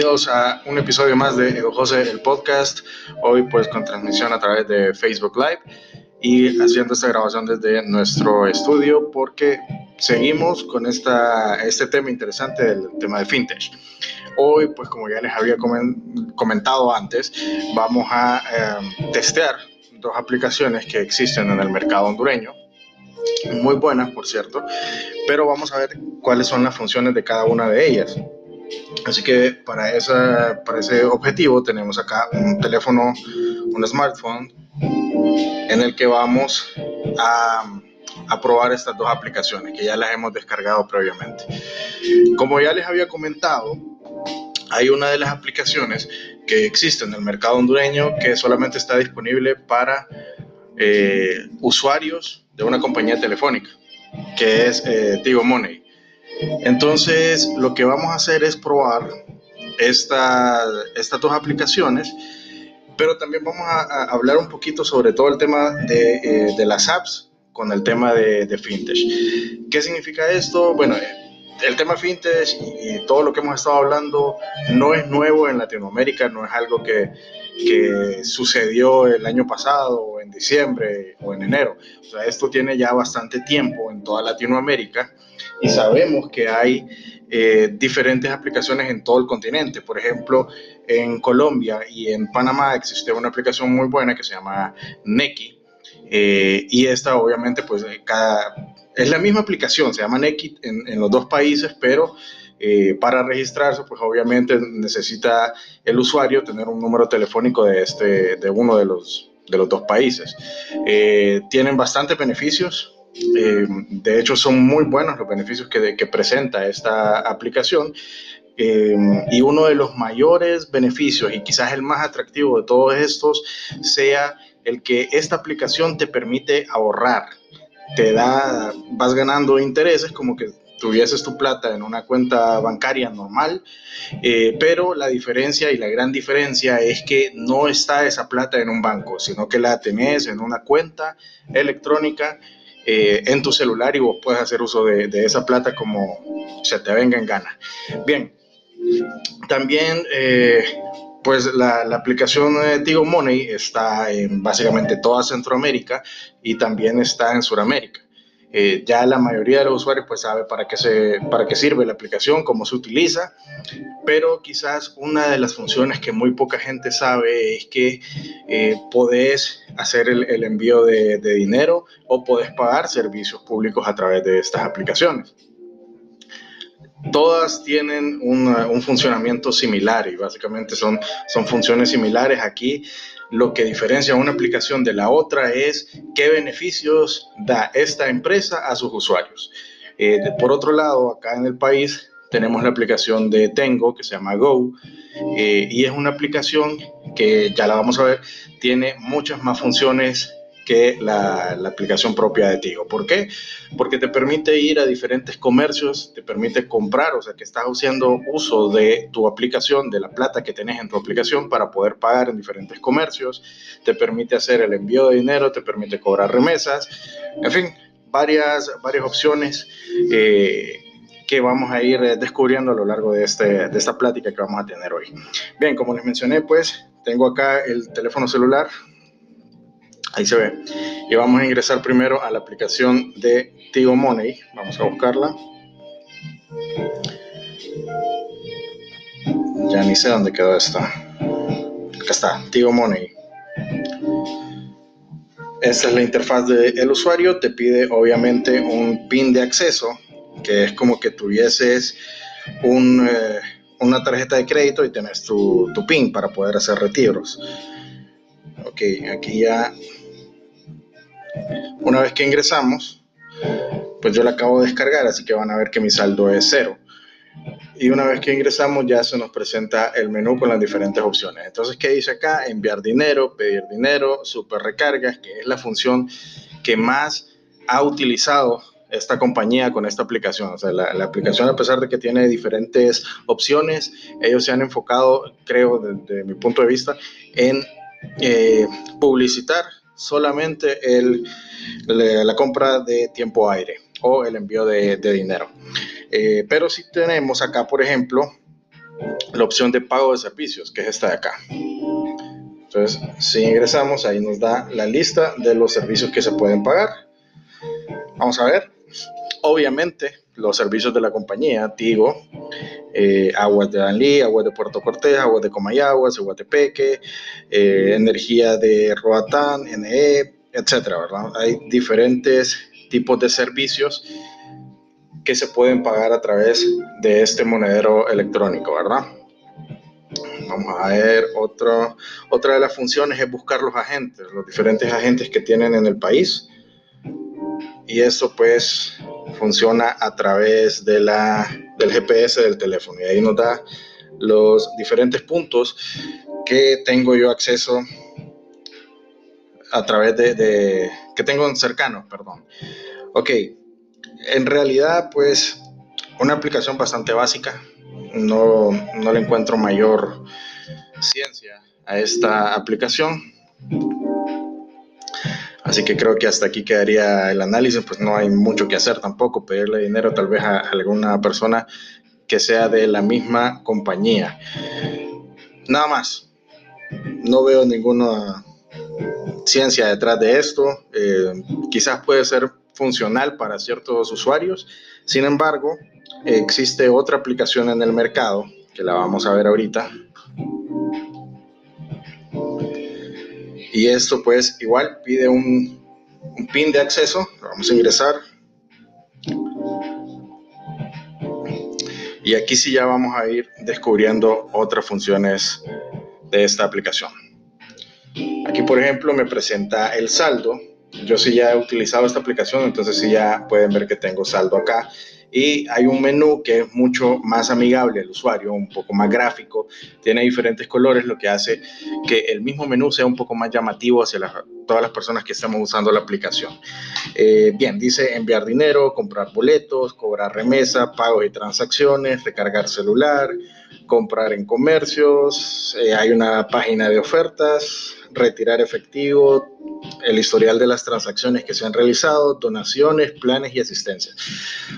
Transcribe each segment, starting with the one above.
bienvenidos a un episodio más de Edu José, el podcast. Hoy pues con transmisión a través de Facebook Live y haciendo esta grabación desde nuestro estudio porque seguimos con esta, este tema interesante del tema de fintech. Hoy pues como ya les había comentado antes, vamos a em, testear dos aplicaciones que existen en el mercado hondureño muy buenas, por cierto, pero vamos a ver cuáles son las funciones de cada una de ellas. Así que para, esa, para ese objetivo tenemos acá un teléfono, un smartphone, en el que vamos a, a probar estas dos aplicaciones que ya las hemos descargado previamente. Como ya les había comentado, hay una de las aplicaciones que existe en el mercado hondureño que solamente está disponible para eh, usuarios de una compañía telefónica, que es eh, Tigo Money. Entonces, lo que vamos a hacer es probar esta, estas dos aplicaciones, pero también vamos a, hablar un poquito sobre todo el tema de, eh, de las apps con el tema de, de, fintech. ¿Qué significa esto? Bueno, el tema fintech y, todo lo que hemos estado hablando no es nuevo en Latinoamérica, no es algo que, que sucedió el año pasado o en diciembre o en enero. O sea, esto tiene ya bastante tiempo en toda Latinoamérica y sabemos que hay eh, diferentes aplicaciones en todo el continente. Por ejemplo, en Colombia y en Panamá existe una aplicación muy buena que se llama Neki. Eh, y esta obviamente pues cada, es la misma aplicación, se llama Neki en, en los dos países, pero eh, para registrarse, pues obviamente necesita el usuario tener un número telefónico de, este, de uno de los, de los dos países. Eh, tienen bastantes beneficios. Eh, de hecho, son muy buenos los beneficios que, que presenta esta aplicación. y uno de los mayores beneficios y quizás el más atractivo de todos estos sea el que esta aplicación te permite ahorrar te da, vas ganando intereses como que tuvieses tu plata en una cuenta bancaria normal, eh, pero la diferencia y la gran diferencia es que no está esa plata en un banco, sino que la tenés en una cuenta electrónica eh, en tu celular y vos puedes hacer uso de, esa plata como se te venga en gana. Bien, también... Eh, pues la, aplicación de Tigo Money está en básicamente toda Centroamérica y también está en Sudamérica. Eh, ya la mayoría de los usuarios pues sabe para qué, se, para qué sirve la aplicación, cómo se utiliza, pero quizás una de las funciones que muy poca gente sabe es que eh, podés hacer el, el envío de, de, dinero o podés pagar servicios públicos a través de estas aplicaciones. Todas tienen un funcionamiento similar y básicamente son, son funciones similares. Aquí lo que diferencia una aplicación de la otra es qué beneficios da esta empresa a sus usuarios. Eh, por otro lado, acá en el país tenemos la aplicación de Tengo que se llama Go eh, y es una aplicación que ya la vamos a ver, tiene muchas más funciones que la, la, aplicación propia de Tigo. ¿Por qué? Porque te permite ir a diferentes comercios, te permite comprar, o sea que estás haciendo uso de tu aplicación, de la plata que tenés en tu aplicación para poder pagar en diferentes comercios, te permite hacer el envío de dinero, te permite cobrar remesas, en fin, varias, varias opciones. Eh, que vamos a ir descubriendo a lo largo de, este, de esta plática que vamos a tener hoy. Bien, como les mencioné, pues tengo acá el teléfono celular Ahí se ve. Y vamos a ingresar primero a la aplicación de Tigo Money. Vamos a buscarla. Ya ni sé dónde quedó esta. Acá está, Tigo Money. Esta es la interfaz del usuario. Te pide obviamente un PIN de acceso, que es como que tuvieses un, eh, una tarjeta de crédito y tenés tu, tu PIN para poder hacer retiros. Ok, aquí ya una vez que ingresamos, pues yo la acabo de descargar, así que van a ver que mi saldo es cero. Y una vez que ingresamos ya se nos presenta el menú con las diferentes opciones. Entonces, ¿qué dice acá? Enviar dinero, pedir dinero, super recargas, que es la función que más ha utilizado esta compañía con esta aplicación. O sea, la, aplicación, a pesar de que tiene diferentes opciones, ellos se han enfocado, creo, desde mi punto de vista, en eh, publicitar solamente el, la compra de tiempo aire. o el envío de, dinero. Eh, pero si tenemos acá, por ejemplo, la opción de pago de servicios, que es esta de acá. Entonces, si ingresamos, ahí nos da la lista de los servicios que se pueden pagar. Vamos a ver. Obviamente, los servicios de la compañía, Tigo, eh, aguas de Danlí, aguas de Puerto Cortés, aguas de Comayaguas, Iguatepeque, eh, energía de Roatán, NE, etcétera, ¿verdad? Hay diferentes tipos de servicios que se pueden pagar a través de este monedero electrónico, ¿verdad? Vamos a ver, otro, otra de las funciones es buscar los agentes, los diferentes agentes que tienen en el país. Y eso pues funciona a través de la, del GPS del teléfono. Y ahí nos da los diferentes puntos que tengo yo acceso a través de, que tengo cercanos, perdón. Ok, en realidad pues una aplicación bastante básica, no, no le encuentro mayor ciencia a esta aplicación. Así que creo que hasta aquí quedaría el análisis, pues no hay mucho que hacer tampoco, pedirle dinero tal vez a alguna persona que sea de la misma compañía. Nada más, no veo ninguna ciencia detrás de esto, eh, quizás puede ser funcional para ciertos usuarios, sin embargo, existe otra aplicación en el mercado, que la vamos a ver ahorita. Y esto pues igual pide un, un pin de acceso, vamos a ingresar. Y aquí sí ya vamos a ir descubriendo otras funciones de esta aplicación. Aquí por ejemplo me presenta el saldo. Yo sí ya he utilizado esta aplicación, entonces sí ya pueden ver que tengo saldo acá y hay un menú que es mucho más amigable al usuario, un poco más gráfico, tiene diferentes colores, lo que hace que el mismo menú sea un poco más llamativo hacia todas las personas que estamos usando la aplicación. Eh, bien, dice enviar dinero, comprar boletos, cobrar remesa, pagos y transacciones, recargar celular, comprar en comercios, eh, hay una página de ofertas, retirar efectivo, el historial de las transacciones que se han realizado, donaciones, planes y asistencia.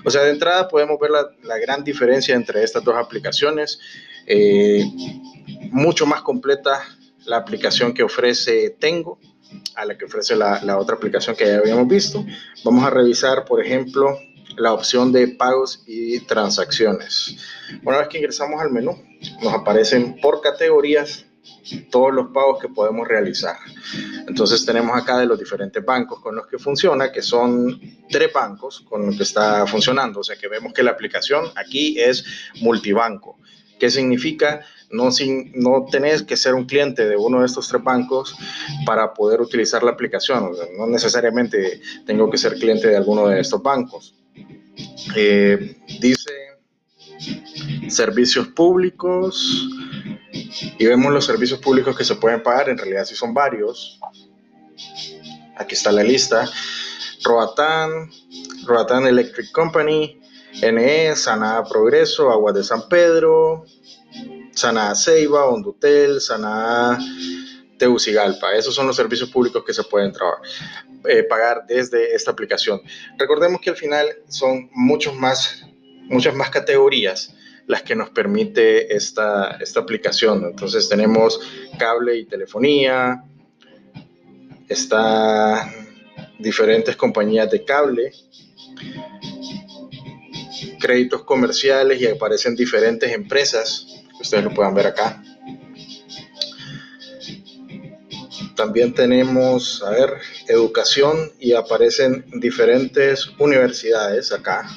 O sea, de entrada podemos ver la, gran diferencia entre estas dos aplicaciones. Eh, mucho más completa la aplicación que ofrece Tengo a la que ofrece la, la otra aplicación que ya habíamos visto. Vamos a revisar, por ejemplo, la opción de pagos y transacciones. Una vez que ingresamos al menú, nos aparecen por categorías todos los pagos que podemos realizar. Entonces tenemos acá de los diferentes bancos con los que funciona, que son tres bancos con los que está funcionando. O sea que vemos que la aplicación aquí es multibanco. ¿Qué significa? No, sin, no tenés que ser un cliente de uno de estos tres bancos para poder utilizar la aplicación. no necesariamente tengo que ser cliente de alguno de estos bancos. Eh, dice servicios públicos, y vemos los servicios públicos que se pueden pagar, en realidad sí son varios. Aquí está la lista. Roatán, Roatán Electric Company, NE, Sanada Progreso, Aguas de San Pedro, Sanada Ceiba, Hondutel, Sanada Teucigalpa. Esos son los servicios públicos que se pueden eh, pagar desde esta aplicación. Recordemos que al final son muchos más, muchas más categorías las que nos permite esta, esta aplicación. Entonces tenemos cable y telefonía, está diferentes compañías de cable, créditos comerciales y aparecen diferentes empresas, ustedes lo puedan ver acá. También tenemos, a ver, educación y aparecen diferentes universidades acá.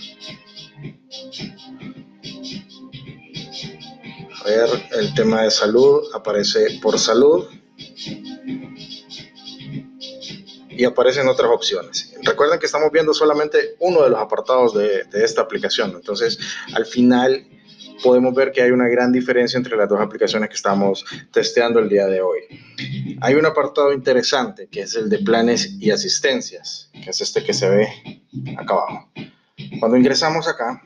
Ver el tema de salud, aparece por salud. Y aparecen otras opciones. Recuerden que estamos viendo solamente uno de los apartados de, de, esta aplicación, entonces al final podemos ver que hay una gran diferencia entre las dos aplicaciones que estamos testeando el día de hoy. Hay un apartado interesante que es el de planes y asistencias, que es este que se ve acá abajo. Cuando ingresamos acá,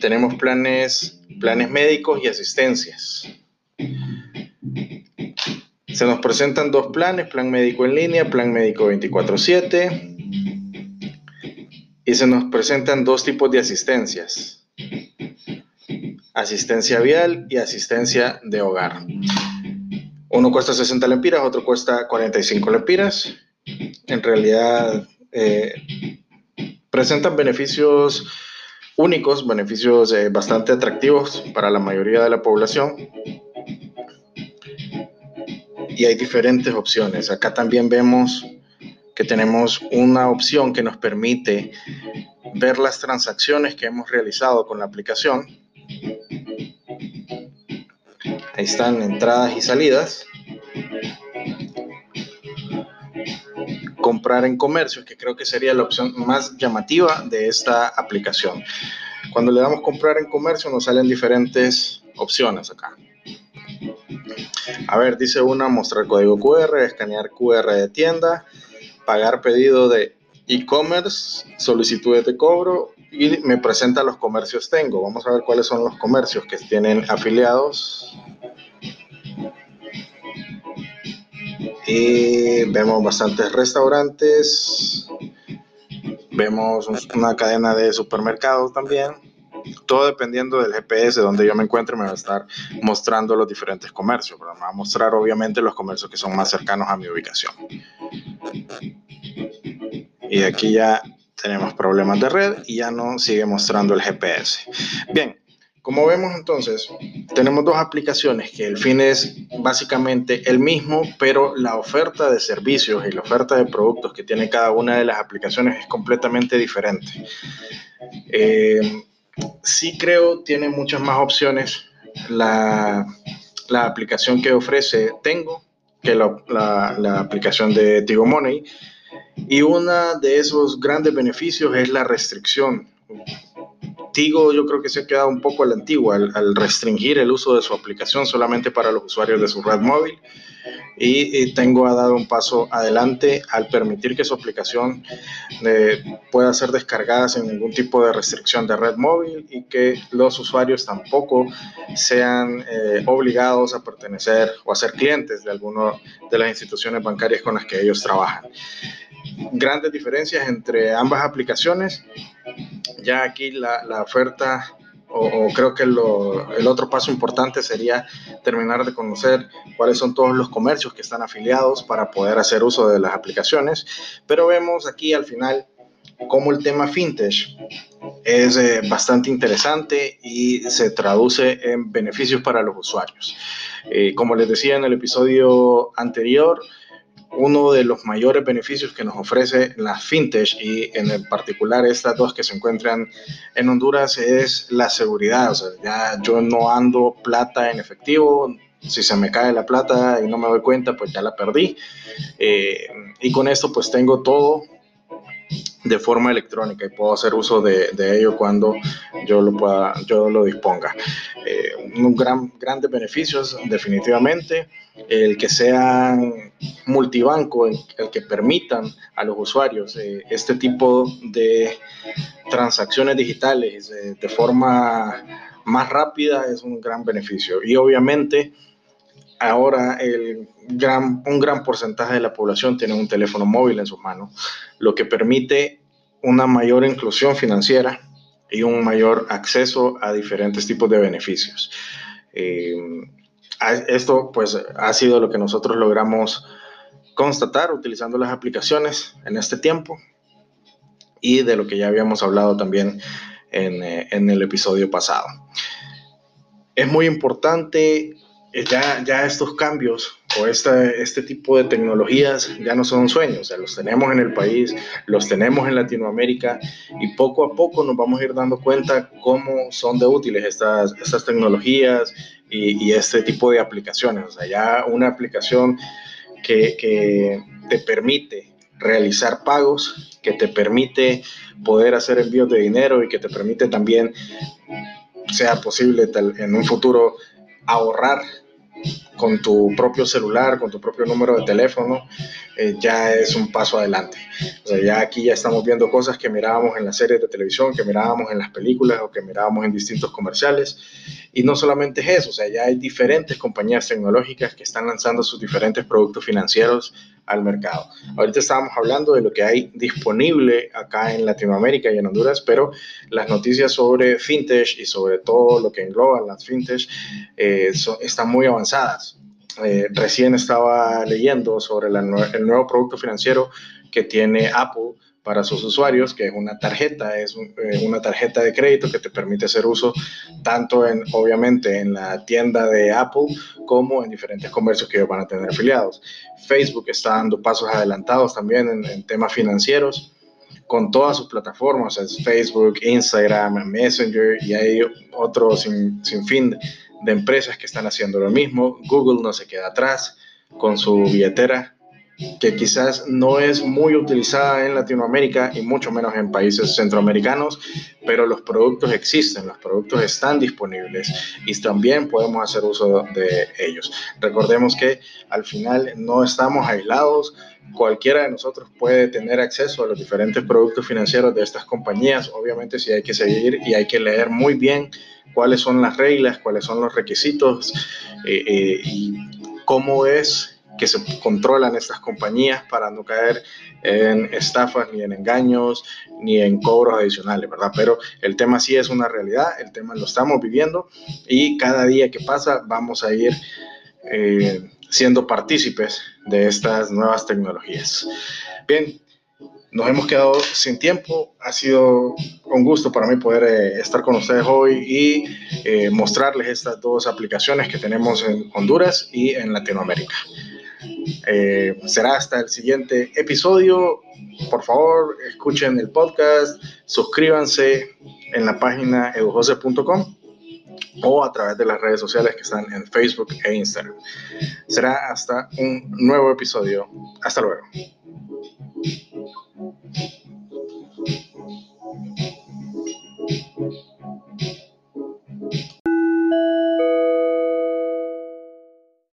tenemos planes planes médicos y asistencias. Se nos presentan dos planes, plan médico en línea, plan médico 24/7. y se nos presentan dos tipos de asistencias. Asistencia vial y asistencia de hogar. Uno cuesta 60 lempiras, otro cuesta 45 lempiras. En realidad eh, presentan beneficios únicos, beneficios eh, bastante atractivos para la mayoría de la población. Y hay diferentes opciones. Acá también vemos que tenemos una opción que nos permite ver las transacciones que hemos realizado con la aplicación. Ahí están entradas y salidas. Comprar en comercios, que creo que sería la opción más llamativa de esta aplicación. Cuando le damos comprar en comercio nos salen diferentes opciones acá. A ver, dice una, mostrar código QR, escanear QR de tienda, pagar pedido de e-commerce, solicitudes de cobro y me presenta los comercios tengo. Vamos a ver cuáles son los comercios que tienen afiliados. Y vemos bastantes restaurantes. Vemos una cadena de supermercados también. Todo dependiendo del GPS donde yo me encuentre, me va a estar mostrando los diferentes comercios. Pero me va a mostrar obviamente los comercios que son más cercanos a mi ubicación. Y aquí ya tenemos problemas de red y ya no sigue mostrando el GPS. Bien, como vemos entonces, tenemos dos aplicaciones que el fin es básicamente el mismo, pero la oferta de servicios y la oferta de productos que tiene cada una de las aplicaciones es completamente diferente. Eh, sí creo tiene muchas más opciones la, la aplicación que ofrece Tengo que la, la, aplicación de Tigo Money. Y uno de esos grandes beneficios es la restricción. Yo creo que se ha quedado un poco a la antigua al, restringir el uso de su aplicación solamente para los usuarios de su red móvil y, Tengo ha dado un paso adelante al permitir que su aplicación eh, pueda ser descargada sin ningún tipo de restricción de red móvil y que los usuarios tampoco sean eh, obligados a pertenecer o a ser clientes de alguna de las instituciones bancarias con las que ellos trabajan. Grandes diferencias entre ambas aplicaciones. Ya aquí la, la oferta o, creo que el otro paso importante sería terminar de conocer cuáles son todos los comercios que están afiliados para poder hacer uso de las aplicaciones. Pero vemos aquí al final cómo el tema fintech es eh, bastante interesante y se traduce en beneficios para los usuarios. Eh, como les decía en el episodio anterior, uno de los mayores beneficios que nos ofrece la fintech y en particular estas dos que se encuentran en Honduras es la seguridad. O sea, ya yo no ando plata en efectivo. Si se me cae la plata y no me doy cuenta, pues ya la perdí. Eh, y con esto pues tengo todo de forma electrónica y puedo hacer uso de, ello cuando yo lo pueda, yo lo disponga. Eh, un gran, grandes beneficios definitivamente, el que sean multibanco, el, que permitan a los usuarios eh, este tipo de transacciones digitales eh, de forma más rápida es un gran beneficio y obviamente ahora el gran, un gran porcentaje de la población tiene un teléfono móvil en sus manos, lo que permite una mayor inclusión financiera y un mayor acceso a diferentes tipos de beneficios. Eh, esto pues ha sido lo que nosotros logramos constatar utilizando las aplicaciones en este tiempo y de lo que ya habíamos hablado también en, eh, en el episodio pasado. Es muy importante eh, ya, ya estos cambios o este, tipo de tecnologías ya no son sueños, o sea, los tenemos en el país, los tenemos en Latinoamérica y poco a poco nos vamos a ir dando cuenta cómo son de útiles estas, estas tecnologías y, y este tipo de aplicaciones. O sea, ya una aplicación que, que te permite realizar pagos, que te permite poder hacer envíos de dinero y que te permite también sea posible en un futuro ahorrar con tu propio celular, con tu propio número de teléfono, eh, ya es un paso adelante. O sea, ya aquí ya estamos viendo cosas que mirábamos en las series de televisión, que mirábamos en las películas o que mirábamos en distintos comerciales. Y no solamente es eso, o sea, ya hay diferentes compañías tecnológicas que están lanzando sus diferentes productos financieros al mercado. Ahorita estábamos hablando de lo que hay disponible acá en Latinoamérica y en Honduras, pero las noticias sobre fintech y sobre todo lo que engloban las fintech eh, están muy avanzadas. Eh, recién estaba leyendo sobre el nuevo producto financiero que tiene Apple para sus usuarios, que es una tarjeta, es eh, una tarjeta de crédito que te permite hacer uso tanto en, obviamente, en la tienda de Apple como en diferentes comercios que van a tener afiliados. Facebook está dando pasos adelantados también en, temas financieros con todas sus plataformas, es Facebook, Instagram, Messenger y hay otros sin, sin fin de empresas que están haciendo lo mismo. Google no se queda atrás con su billetera que quizás no es muy utilizada en Latinoamérica y mucho menos en países centroamericanos, pero los productos existen, los productos están disponibles y también podemos hacer uso de ellos. Recordemos que al final no estamos aislados, cualquiera de nosotros puede tener acceso a los diferentes productos financieros de estas compañías, obviamente si hay que seguir y hay que leer muy bien cuáles son las reglas, cuáles son los requisitos eh, eh, y cómo es que se controlan estas compañías para no caer en estafas, ni en engaños, ni en cobros adicionales, ¿verdad? Pero el tema sí es una realidad, el tema lo estamos viviendo y cada día que pasa vamos a ir eh, siendo partícipes de estas nuevas tecnologías. Bien, nos hemos quedado sin tiempo. Ha sido un gusto para mí poder eh, estar con ustedes hoy y eh, mostrarles estas dos aplicaciones que tenemos en Honduras y en Latinoamérica. Eh, será hasta el siguiente episodio. Por favor, escuchen el podcast, suscríbanse en la página edujose.com o a través de las redes sociales que están en Facebook e Instagram. Será hasta un nuevo episodio. Hasta luego.